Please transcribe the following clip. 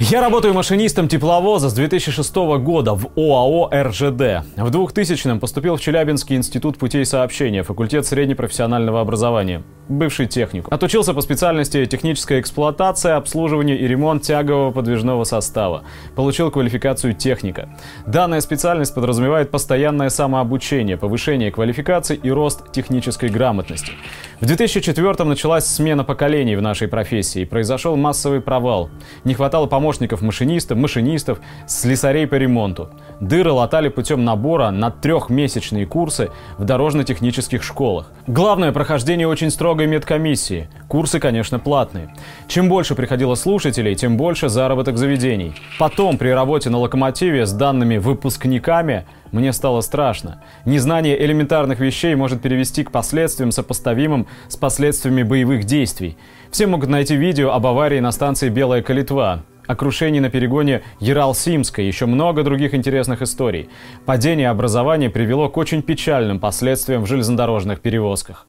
Я работаю машинистом тепловоза с 2006 года в ОАО «РЖД». В 2000-м поступил в Челябинский институт путей сообщения, факультет среднепрофессионального образования, бывший техник. Отучился по специальности техническая эксплуатация, обслуживание и ремонт тягового подвижного состава. Получил квалификацию техника. Данная специальность подразумевает постоянное самообучение, повышение квалификации и рост технической грамотности. В 2004-м началась смена поколений в нашей профессии. Произошел массовый провал. Не хватало помощников машинистов, машинистов, слесарей по ремонту. Дыры латали путем набора на трехмесячные курсы в дорожно-технических школах. Главное, прохождение очень строгой медкомиссии. Курсы, конечно, платные. Чем больше приходило слушателей, тем больше заработок заведений. Потом, при работе на локомотиве с данными выпускниками, мне стало страшно. Незнание элементарных вещей может перевести к последствиям, сопоставимым с последствиями боевых действий. Все могут найти видео об аварии на станции Белая Калитва, о крушении на перегоне Ярал-Симска и еще много других интересных историй. Падение образования привело к очень печальным последствиям в железнодорожных перевозках.